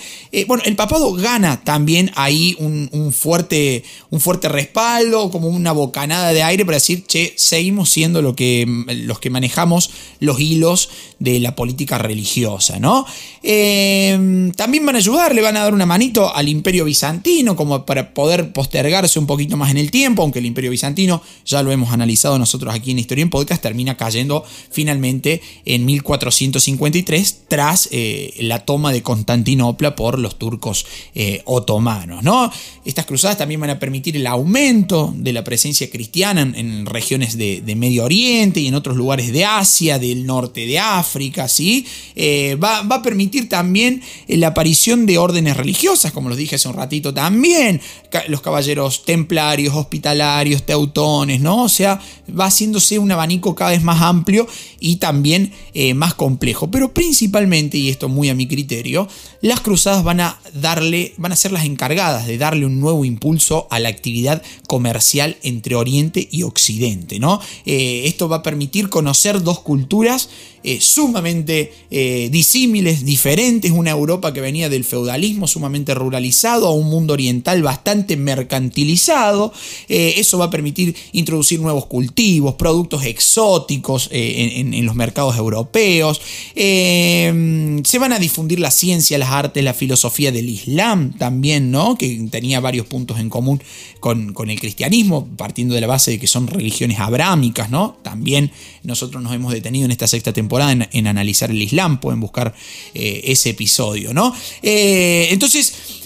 S1: bueno, el papado gana también ahí un, fuerte, un fuerte respaldo, como una bocanada de aire para decir, che, seguimos siendo lo que, los que manejamos los hilos de la política religiosa, ¿no? Eh, también van a ayudar, le van a dar una manito al imperio bizantino, como para poder postergarse un poquito más en el tiempo, aunque el imperio bizantino, ya lo hemos analizado nosotros aquí en Historia en Podcast, termina cayendo finalmente en 1453 tras eh, la toma de Constantinopla por los turcos eh, otomanos. ¿no? Estas cruzadas también van a permitir el aumento de la presencia cristiana en, regiones de, Medio Oriente y en otros lugares de Asia, del norte de África. ¿sí? Eh, va, a permitir también la aparición de órdenes religiosas, como los dije hace un ratito también, los caballeros templarios, hospitalarios, teutones, ¿no? O sea, va haciéndose un abanico cada vez más amplio y también eh, más complejo. Pero principalmente, y esto muy a mi criterio, las cruzadas van a darle, van a ser las encargadas de darle un nuevo impulso a la actividad comercial entre Oriente y Occidente. ¿no? Eh, esto va a permitir conocer dos culturas eh, sumamente disímiles, diferentes, una Europa que venía del feudalismo sumamente ruralizado a un mundo oriental bastante mercantilizado. Eso va a permitir introducir nuevos cultivos, productos exóticos en, los mercados europeos. se van a difundir la ciencia, las artes, la filosofía filosofía del Islam también, ¿no? Que tenía varios puntos en común con, el cristianismo, partiendo de la base de que son religiones abrámicas, ¿no? También nosotros nos hemos detenido en esta sexta temporada en, analizar el Islam, pueden buscar eh, ese episodio, ¿no? Eh, entonces,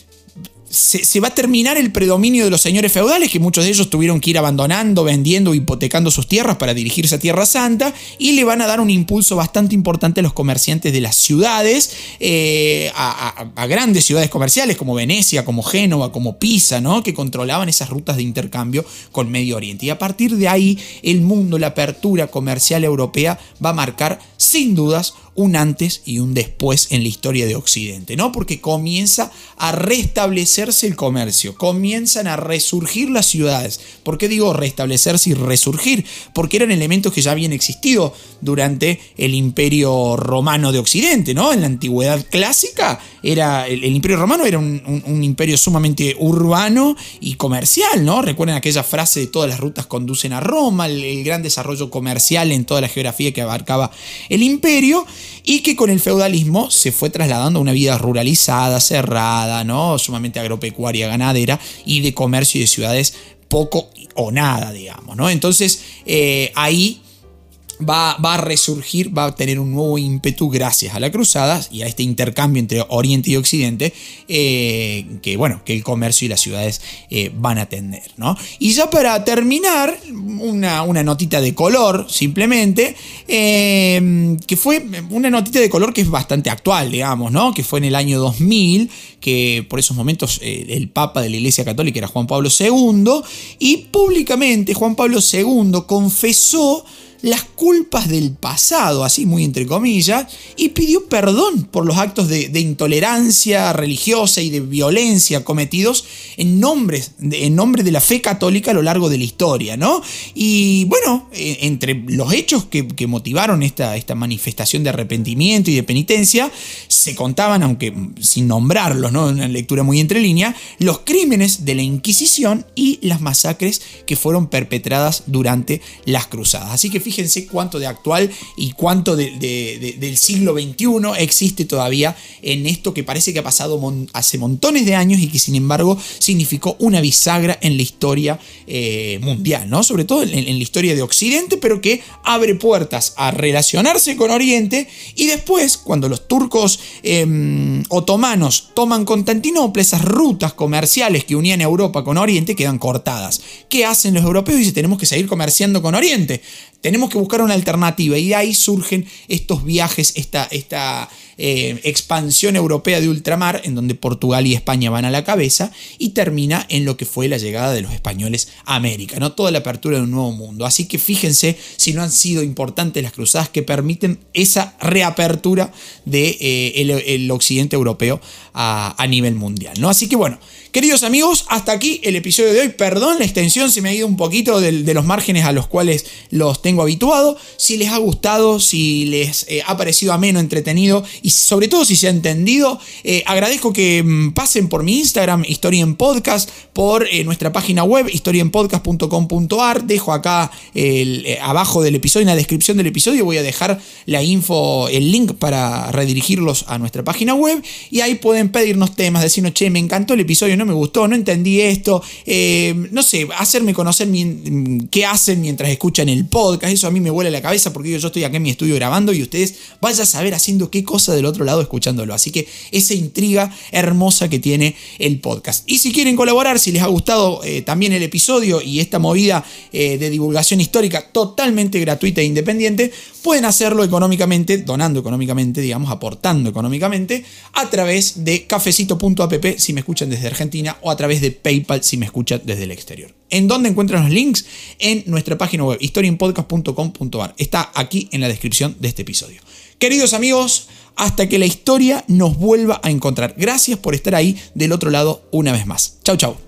S1: se, va a terminar el predominio de los señores feudales, que muchos de ellos tuvieron que ir abandonando, vendiendo, hipotecando sus tierras para dirigirse a Tierra Santa, y le van a dar un impulso bastante importante a los comerciantes de las ciudades, eh, a, grandes ciudades comerciales como Venecia, como Génova, como Pisa, ¿no? que controlaban esas rutas de intercambio con Medio Oriente. Y a partir de ahí, el mundo, la apertura comercial europea va a marcar, sin dudas, un antes y un después en la historia de Occidente, ¿no? Porque comienza a restablecerse el comercio, comienzan a resurgir las ciudades. ¿Por qué digo restablecerse y resurgir? Porque eran elementos que ya habían existido durante el Imperio Romano de Occidente, ¿no? En la antigüedad clásica era el, Imperio Romano era un, imperio sumamente urbano y comercial, ¿no? Recuerden aquella frase de todas las rutas conducen a Roma, el gran desarrollo comercial en toda la geografía que abarcaba el imperio y que con el feudalismo se fue trasladando a una vida ruralizada, cerrada, ¿no? sumamente agropecuaria, ganadera y de comercio y de ciudades poco o nada, digamos. ¿no? Entonces eh, ahí Va, a resurgir, va a tener un nuevo ímpetu gracias a las cruzadas y a este intercambio entre Oriente y Occidente eh, que, bueno, que el comercio y las ciudades eh, van a tener. ¿no? Y ya para terminar, una, una notita de color, simplemente, eh, que fue una notita de color que es bastante actual, digamos, ¿no? que fue en el año 2000, que por esos momentos el Papa de la Iglesia Católica era Juan Pablo II, y públicamente Juan Pablo II confesó las culpas del pasado, así muy entre comillas, y pidió perdón por los actos de, intolerancia religiosa y de violencia cometidos en, nombres, en nombre de la fe católica a lo largo de la historia, ¿no? Y bueno, e, entre los hechos que, motivaron esta, esta, manifestación de arrepentimiento y de penitencia, se contaban, aunque sin nombrarlos, ¿no? Una lectura muy entre línea, los crímenes de la Inquisición y las masacres que fueron perpetradas durante las cruzadas. Así que fíjense fíjense cuánto de actual y cuánto del siglo XXI existe todavía en esto que parece que ha pasado hace montones de años y que sin embargo significó una bisagra en la historia eh, mundial, ¿no? Sobre todo en, la historia de Occidente, pero que abre puertas a relacionarse con Oriente y después, cuando los turcos em, otomanos toman Constantinopla, esas rutas comerciales que unían Europa con Oriente quedan cortadas. ¿Qué hacen los europeos? Dicen, tenemos que seguir comerciando con Oriente. Tenemos que buscar una alternativa y de ahí surgen estos viajes, esta, esta eh, expansión europea de ultramar, en donde Portugal y España van a la cabeza, y termina en lo que fue la llegada de los españoles a América, ¿no? toda la apertura de un nuevo mundo. Así que fíjense si no han sido importantes las cruzadas que permiten esa reapertura del de, eh, el, occidente europeo a, nivel mundial. ¿no? Así que bueno, Queridos amigos, hasta aquí el episodio de hoy. Perdón la extensión, se me ha ido un poquito de, los márgenes a los cuales los tengo habituado. Si les ha gustado, si les eh, ha parecido ameno, entretenido y sobre todo si se ha entendido, eh, agradezco que mm, pasen por mi Instagram, Historia en Podcast, por eh, nuestra página web, historienpodcast.com.ar. Dejo acá abajo del episodio, en la descripción del episodio, voy a dejar la info, el link para redirigirlos a nuestra página web y ahí pueden pedirnos temas, decirnos, che, me encantó el episodio, no me gustó, no entendí esto, no sé, hacerme conocer qué hacen mientras escuchan el podcast, eso a mí me vuela la cabeza porque yo, estoy aquí en mi estudio grabando y ustedes vayan a saber haciendo qué cosa del otro lado escuchándolo. Así que esa intriga hermosa que tiene el podcast. Y si quieren colaborar, si les ha gustado eh, también el episodio y esta movida eh, de divulgación histórica totalmente gratuita e independiente, pueden hacerlo económicamente, donando económicamente, digamos, aportando económicamente, a través de cafecito.app si me escuchan desde Argentina o a través de PayPal si me escuchan desde el exterior. ¿En dónde encuentran los links? En nuestra página web, historienpodcast.com.ar. Está aquí en la descripción de este episodio. Queridos amigos, hasta que la historia nos vuelva a encontrar. Gracias por estar ahí del otro lado una vez más. Chau, chau.